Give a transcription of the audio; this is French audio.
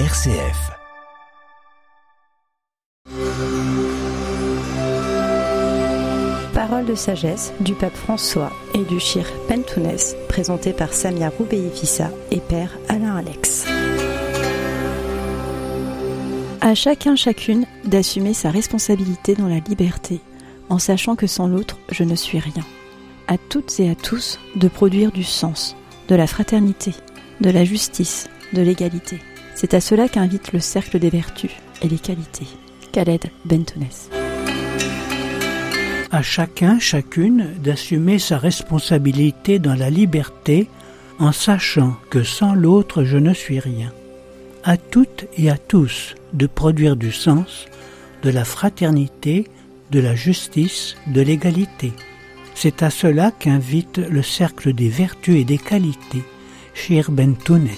RCF. Parole de sagesse du pape François et du Shir Pentounès, présenté par Samia Roubeifissa et père Alain Alex. À chacun chacune d'assumer sa responsabilité dans la liberté, en sachant que sans l'autre, je ne suis rien. À toutes et à tous de produire du sens, de la fraternité, de la justice, de l'égalité. C'est à cela qu'invite le cercle des vertus et des qualités. Khaled Bentounès. À chacun, chacune d'assumer sa responsabilité dans la liberté en sachant que sans l'autre je ne suis rien. À toutes et à tous de produire du sens, de la fraternité, de la justice, de l'égalité. C'est à cela qu'invite le cercle des vertus et des qualités, Shir Ben Tounes.